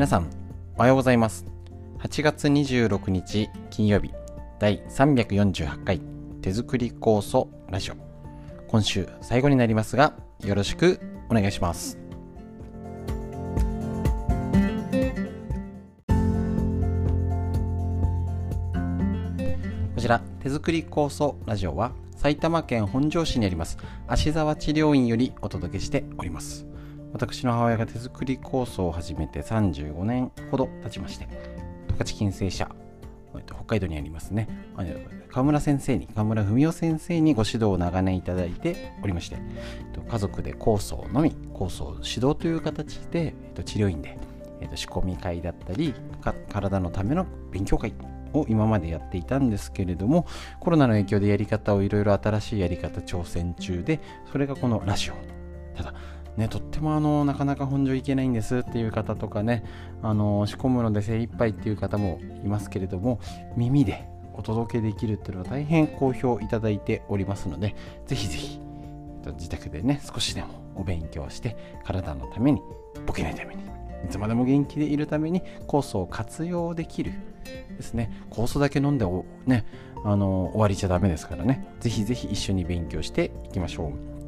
皆さん、おはようございます。8月26日金曜日、第348回手作り酵素ラジオ。今週最後になりますが、よろしくお願いします。こちら、手作り酵素ラジオは、埼玉県本庄市にあります、芦沢治療院よりお届けしております。私の母親が手作り構想を始めて35年ほど経ちまして、十勝金星社、北海道にありますね、河村先生に、河村文夫先生にご指導を長年いただいておりまして、家族で構想のみ、構想指導という形で、治療院で仕込み会だったり、体のための勉強会を今までやっていたんですけれどもコロナの影響でやり方をいろいろ新しいやり方挑戦中でそれがこのラジオ。ただね、とってもあのなかなか本庄行けないんですっていう方とかねあの仕込むので精一杯っていう方もいますけれども耳でお届けできるっていうのは大変好評いただいておりますのでぜひぜひ自宅でね少しでもお勉強して体のためにボケないためにいつまでも元気でいるために酵素を活用できるですね酵素だけ飲んでねあの終わりじゃダメですからねぜひぜひ一緒に勉強していきましょう。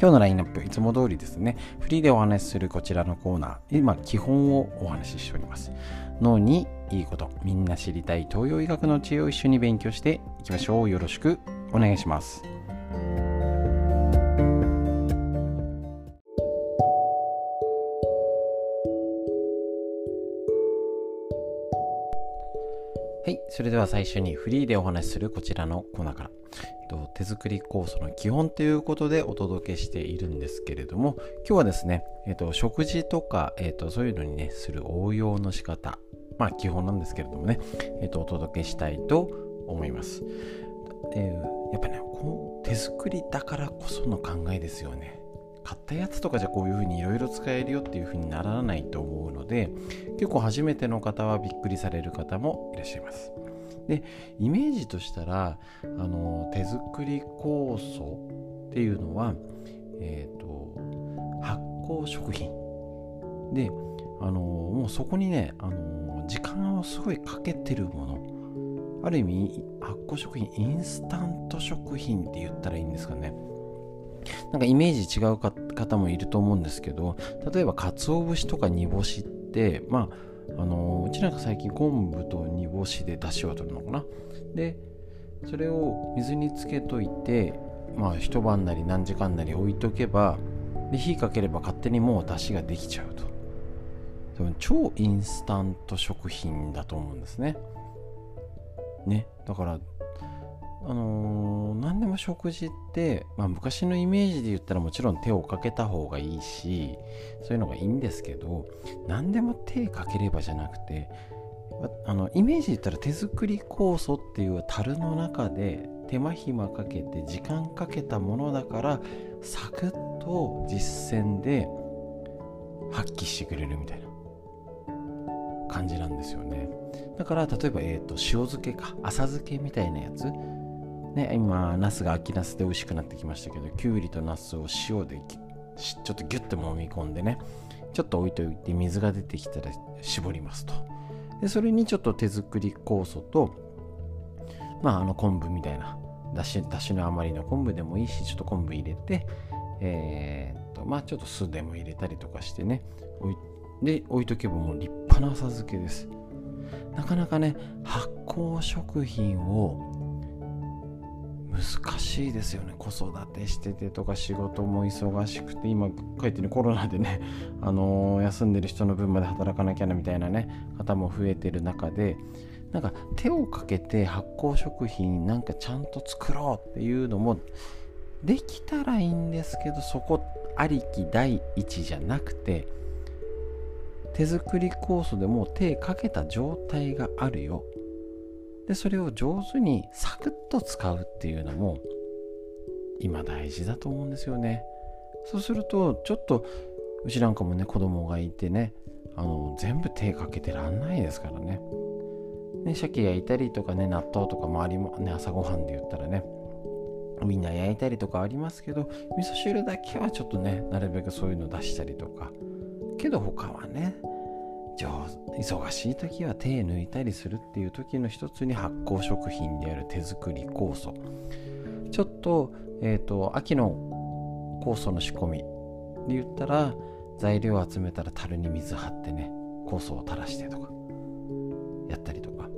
今日のラインナップ、いつも通りですね、フリーでお話しするこちらのコーナー、今、基本をお話ししております。脳にいいこと、みんな知りたい東洋医学の知恵を一緒に勉強していきましょう。よろしくお願いします。はい、それでは最初にフリーでお話しするこちらのコーナーから。と、手作り酵素の基本ということでお届けしているんですけれども、今日はですね、えっと、食事とか、えっと、そういうのにね、する応用の仕方、まあ基本なんですけれどもね、えっと、お届けしたいと思います。でやっぱね、この手作りだからこその考えですよね。買ったやつとかじゃこういう風にいろいろ使えるよっていう風にならないと思うので結構初めての方はびっくりされる方もいらっしゃいます。でイメージとしたらあの手作り酵素っていうのは、えーと、発酵食品。であのもうそこにねあの時間をすごいかけてるもの。ある意味発酵食品インスタント食品って言ったらいいんですかね。なんかイメージ違う方もいると思うんですけど例えば鰹節とか煮干しってまああのうちなんか最近昆布と煮干しで出汁を取るのかな。でそれを水につけといてまあ一晩なり何時間なり置いとけばで火かければ勝手にもう出汁ができちゃうと。多分超インスタント食品だと思うんですね。ね。だからあのー、何でも食事って、まあ、昔のイメージで言ったらもちろん手をかけた方がいいしそういうのがいいんですけど何でも手かければじゃなくてあのイメージで言ったら手作り酵素っていう樽の中で手間暇かけて時間かけたものだからサクッと実践で発揮してくれるみたいな。感じなんですよね。だから例えば、えーと塩漬けか浅漬けみたいなやつね、今、ナスが秋ナスで美味しくなってきましたけど、きゅうりとナスを塩でちょっとギュッと揉み込んでね、ちょっと置いといて水が出てきたら絞りますと。で、それにちょっと手作り酵素と、まあ、あの昆布みたいな、だしだしの余りの昆布でもいいし、ちょっと昆布入れて、えー、っと、まあ、ちょっと酢でも入れたりとかしてね、で置いとけばもう立派な浅漬けです。なかなかね、発酵食品を難しいですよね。子育てしててとか仕事も忙しくて今かえってねコロナでね、あのー、休んでる人の分まで働かなきゃなみたいなね方も増えてる中でなんか手をかけて発酵食品なんかちゃんと作ろうっていうのもできたらいいんですけどそこありき第一じゃなくて手作り酵素でも手かけた状態があるよ。でそれを上手にサクッと使うっていうのも今大事だと思うんですよね。そうするとちょっとうちなんかもね子供がいてねあの全部手かけてらんないですからね。ね鮭焼いたりとかね納豆とか周りもね朝ごはんで言ったらねみんな焼いたりとかありますけど味噌汁だけはちょっとねなるべくそういうの出したりとか。けど他はね忙しい時は手抜いたりするっていう時の一つに発酵食品である手作り酵素。ちょっと,、えーと、秋の酵素の仕込みで言ったら材料を集めたら樽に水張ってね酵素を垂らしてとかやったりとか。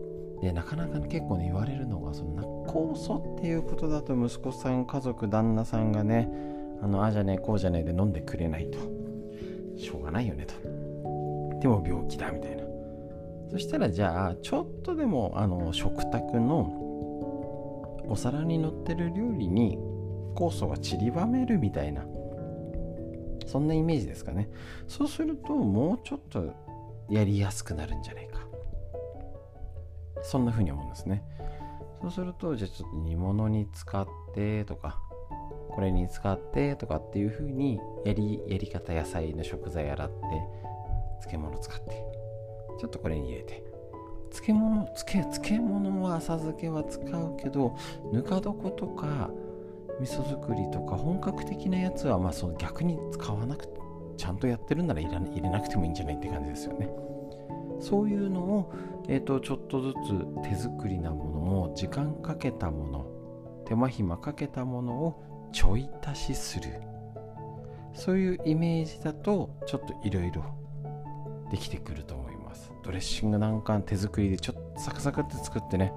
でなかなか結構ね言われるのがそのな酵素っていうことだと息子さん家族旦那さんがねあのあじゃねえこうじゃねえで飲んでくれないと。しょうがないよねと。でも病気だみたいな。そしたらじゃあちょっとでもあの食卓のお皿に乗ってる料理に酵素が散りばめるみたいな。そんなイメージですかね。そうするともうちょっとやりやすくなるんじゃないか。そんな風に思うんですね。そうするとじゃあちょっと煮物に使ってとかこれに使ってとかっていう風にやりやり方野菜の食材洗って漬物使ってちょっとこれに入れて。漬物漬漬物は浅漬けは使うけどぬか床とか味噌作りとか本格的なやつはまあその逆に使わなくてちゃんとやってるなら入れなくてもいいんじゃないって感じですよね。そういうのを、えーと、ちょっとずつ手作りなものも時間かけたもの手間暇かけたものをちょい足しする。そういうイメージだとちょっといろいろできてくると思います。ドレッシングなんか手作りでちょっとサクサクって作ってね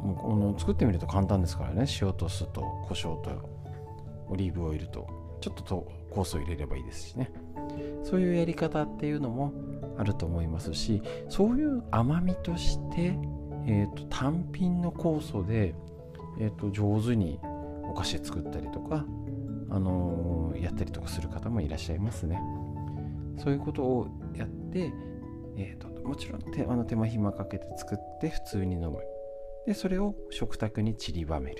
もう作ってみると簡単ですからね。塩と酢と胡椒とオリーブオイルとちょっとと酵素入れればいいですしね。そういうやり方っていうのもあると思いますしそういう甘みとして、えーと、単品の酵素で、えーと、上手にお菓子作ったりとか、あのー、やったりとかする方もいらっしゃいますね。そういうことをやって、えーと、もちろん手あの手間暇かけて作って普通に飲む。でそれを食卓に散りばめる。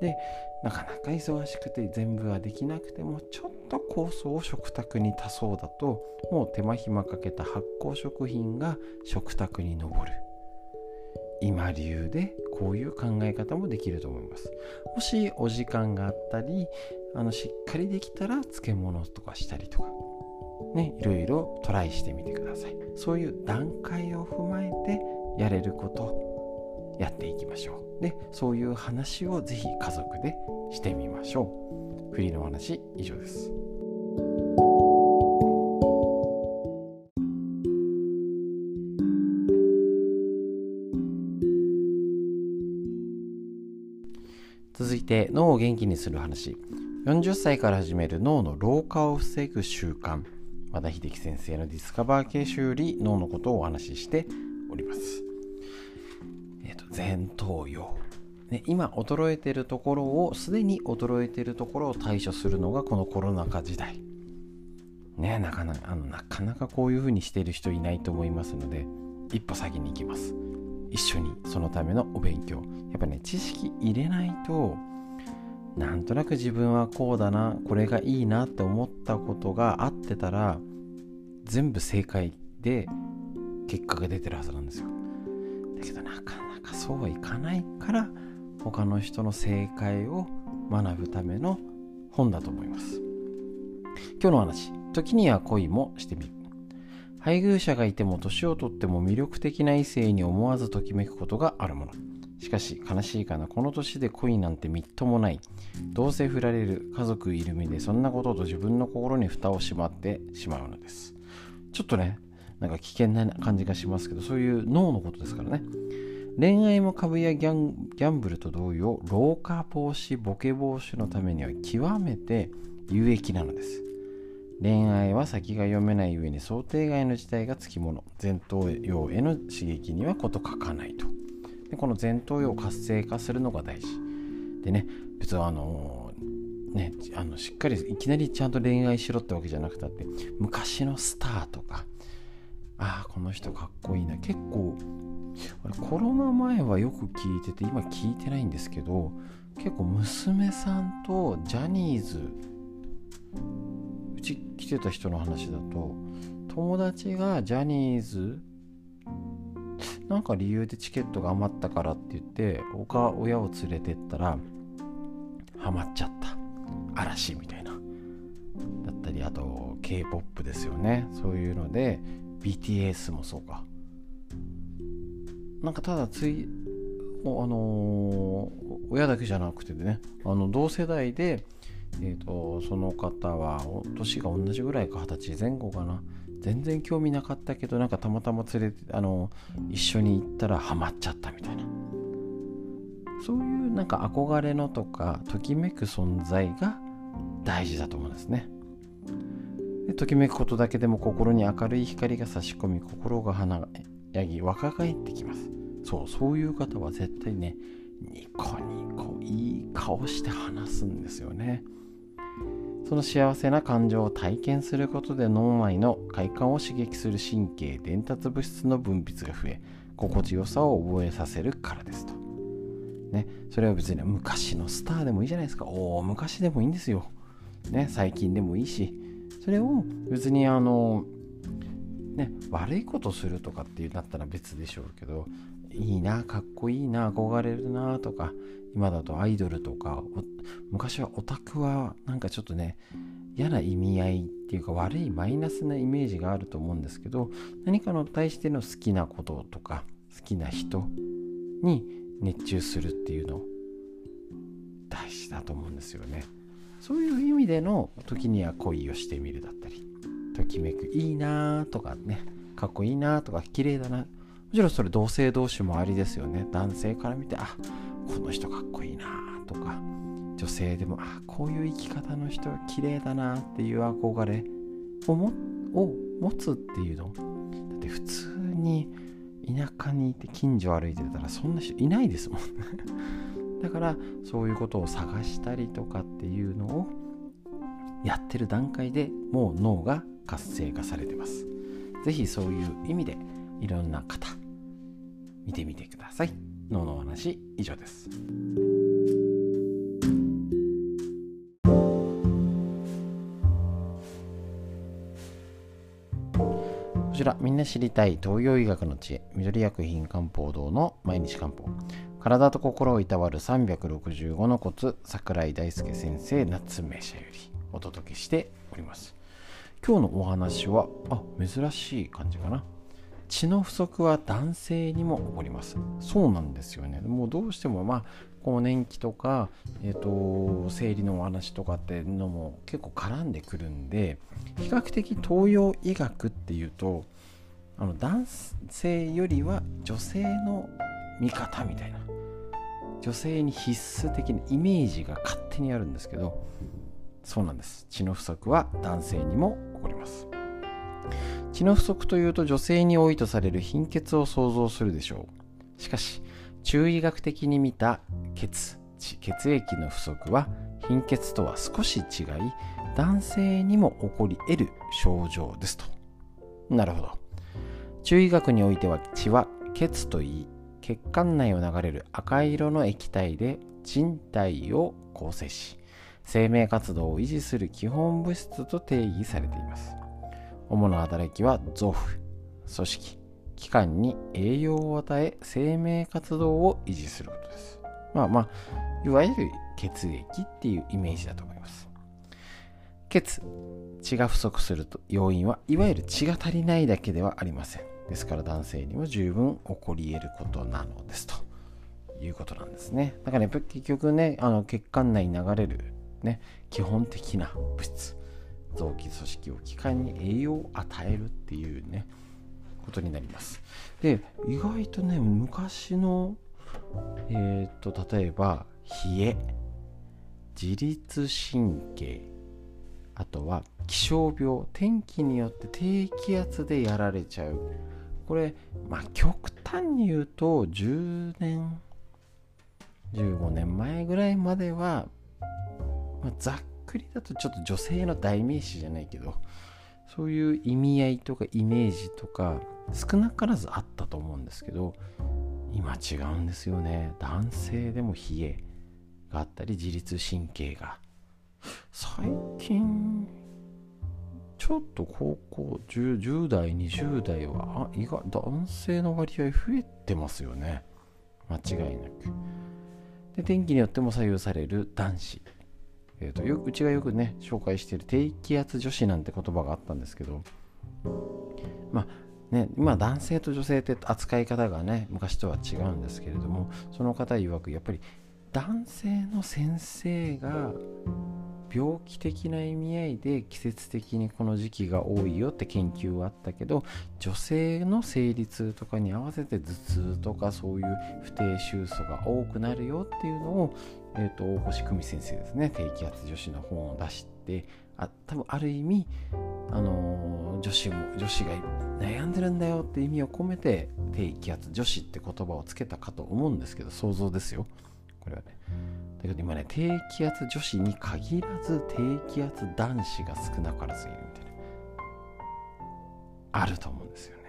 でなかなか忙しくて全部はできなくてもちょっと酵素を食卓に足そうだともう手間暇かけた発酵食品が食卓に上る。今流でこういう考え方もできると思います。もしお時間があったりあのしっかりできたら漬物とかしたりとか。ね、いろいろトライしてみてください。そういう段階を踏まえてやれることやっていきましょう。で、そういう話をぜひ家族でしてみましょう。フリーの話以上です。続いて脳を元気にする話40歳から始める脳の老化を防ぐ習慣和田秀樹先生のディスカバー形式より脳のことをお話ししております。えっ、ー、と、前頭葉。ね、今衰えてるところをすでに衰えてるところを対処するのがこのコロナ禍時代ねなかなかあのなかなかこういう風にしてる人いないと思いますので一歩先に行きます一緒にそのためのお勉強やっぱね知識入れないとなんとなく自分はこうだなこれがいいなって思ったことがあってたら全部正解で結果が出てるはずなんですよ。だけどなかなかそうはいかないから他の人の正解を学ぶための本だと思います。今日の話時には恋もしてみる。配偶者がいても年をとっても魅力的な異性に思わずときめくことがあるもの。しかし悲しいかな。この年で恋なんてみっともない。どうせ振られる家族いる身でそんなことと自分の心に蓋をしまってしまうのです。ちょっとねなんか危険な感じがしますけどそういう脳のことですからね。恋愛も株やギャンギャンブルと同様老化防止ボケ防止のためには極めて有益なのです。恋愛は先が読めない上に想定外の事態がつきもの。前頭葉への刺激にはこと書かないと。でこの前頭葉を活性化するのが大事。でね別にあのねあのしっかりいきなりちゃんと恋愛しろってわけじゃなくたって昔のスターとかああこの人かっこいいな結構コロナ前はよく聞いてて今聞いてないんですけど結構娘さんとジャニーズうち来てた人の話だと友達がジャニーズなんか理由でチケットが余ったからって言ってお親を連れてったらハマっちゃった。嵐みたいな。だったりあと K-POP ですよね。そういうので BTS もそうか。なんかただついあのー、親だけじゃなくてねあの同世代で、えーと、その方は年が同じぐらいか二十歳前後かな。全然興味なかったけどなんかたまたま連れてあの一緒に行ったらハマっちゃったみたいな。そういうなんか憧れのとかときめく存在が大事だと思うんですね。でときめくことだけでも心に明るい光が差し込み心が華やぎ若返ってきます。そうそういう方は絶対ねニコニコいい顔して話すんですよね。その幸せな感情を体験することで脳内の快感を刺激する神経伝達物質の分泌が増え心地よさを覚えさせるからですと。ねそれは別に昔のスターでもいいじゃないですか。おお昔でもいいんですよ。ね最近でもいいし。それを別にあのね悪いことするとかっていうなったら別でしょうけどいいなかっこいいな憧れるなとか今だとアイドルとか昔はオタクはなんかちょっとね嫌な意味合いっていうか悪いマイナスなイメージがあると思うんですけど何かの対しての好きなこととか好きな人に熱中するっていうの大事だと思うんですよね。そういう意味での時には恋をしてみるだったりときめくいいなとかねかっこいいなとか綺麗だな。もちろんそれ同性同士もありですよね。男性から見てあこの人かっこいいなとか。女性でもあこういう生き方の人綺麗だなっていう憧れをを持つっていうの？だって普通に田舎にいて近所歩いてたらそんな人いないですもん。だからそういうことを探したりとかっていうのをやってる段階でもう脳が活性化されてます。是非そういう意味でいろんな方見てみてください。脳のお話以上です。ちらみんな知りたい東洋医学の知恵緑薬品漢方堂の毎日漢方。体と心をいたわる365のコツ桜井大輔先生夏目社よりお届けしております。今日のお話はあ珍しい感じかな。血の不足は男性にも起こります。そうなんですよね。もうどうしてもまあ更年期とか、えーと、生理のお話とかっていうのも結構絡んでくるんで比較的東洋医学っていうとあの男性よりは女性の味方みたいな女性に必須的なイメージが勝手にあるんですけどそうなんです。血の不足は男性にも起こります。血の不足というと女性に多いとされる貧血を想像するでしょう。しかし中医学的に見た血血血液の不足は貧血とは少し違い男性にも起こり得る症状ですと。なるほど。中医学においては血は血といい血管内を流れる赤色の液体で人体を構成し生命活動を維持する基本物質と定義されています。主な働きは臓腑組織器官に栄養を与え生命活動を維持することです。まあまあいわゆる血液っていうイメージだと思います。血血が不足すると要因はいわゆる血が足りないだけではありません。ですから男性にも十分起こり得ることなのですと。いうことなんですね。だからね結局ねあの血管内に流れるね基本的な物質。臓器組織を器官に栄養を与えるっていうねことになります。で意外とね昔のえっ、と例えば冷え自律神経あとは気象病天気によって低気圧でやられちゃう。これまあ極端に言うと10年15年前ぐらいまでは、まあ、ざっくりだとちょっと女性の代名詞じゃないけどそういう意味合いとかイメージとか少なからずあったと思うんですけど今違うんですよね。男性でも冷えがあったり自律神経が。最近ちょっと高校 10, 10代20代は意外男性の割合増えてますよね。間違いなく。で天気によっても左右される男子。えーと、うちがよくね紹介している低気圧女子なんて言葉があったんですけどまあね、今男性と女性って扱い方がね昔とは違うんですけれどもその方曰くやっぱり男性の先生が病気的な意味合いで季節的にこの時期が多いよって研究はあったけど女性の生理痛とかに合わせて頭痛とかそういう不定収素が多くなるよっていうのを、えーと、大越久美先生ですね低気圧女子の本を出してあ多分ある意味、あのー、女子も女子が悩んでるんだよって意味を込めて低気圧女子って言葉をつけたかと思うんですけど想像ですよこれはねだけど今ね、低気圧女子に限らず低気圧男子が少なからずいるみたいな。あると思うんですよね。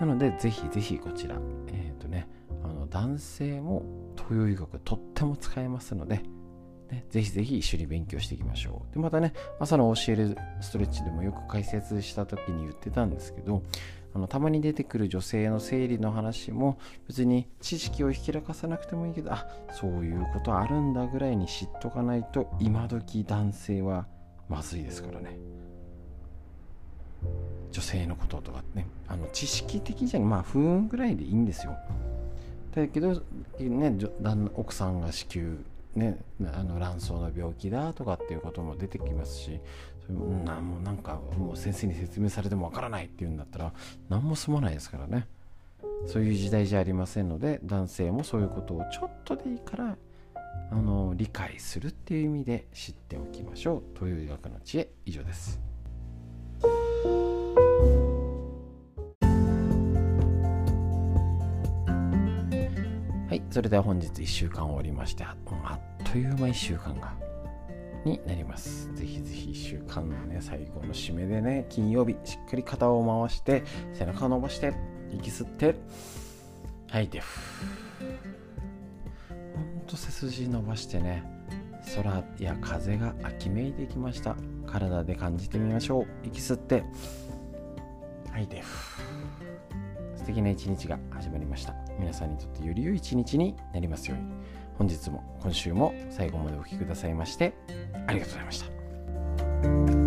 なので、ぜひぜひこちら、えっ、ー、とね、あの男性も東洋医学とっても使えますので、ね、ぜひぜひ一緒に勉強していきましょう。で、またね、朝の教えるストレッチでもよく解説した時に言ってたんですけど、あのたまに出てくる女性の生理の話も別に知識をひきらかさなくてもいいけどあそういうことあるんだぐらいに知っとかないと今時男性はまずいですからね女性のこととかねあの知識的じゃんまあ不運ぐらいでいいんですよだけどね奥さんが子宮ね、あの卵巣の病気だとかっていうことも出てきますしなもうなんかもう先生に説明されてもわからないっていうんだったら何も済まないですからねそういう時代じゃありませんので男性もそういうことをちょっとでいいからあの理解するっていう意味で知っておきましょうという医学の知恵以上です。それでは本日1週間終わりましてあっという間1週間がになります。ぜひぜひ1週間のね、最後の締めでね、金曜日、しっかり肩を回して、背中を伸ばして、息吸って、吐いて、ほんと背筋伸ばしてね、空や風が秋めいてきました。体で感じてみましょう。息吸って、吐いて、素敵な一日が始まりました。皆さんにとってより良い一日になりますように。本日も今週も最後までお聴きくださいましてありがとうございました。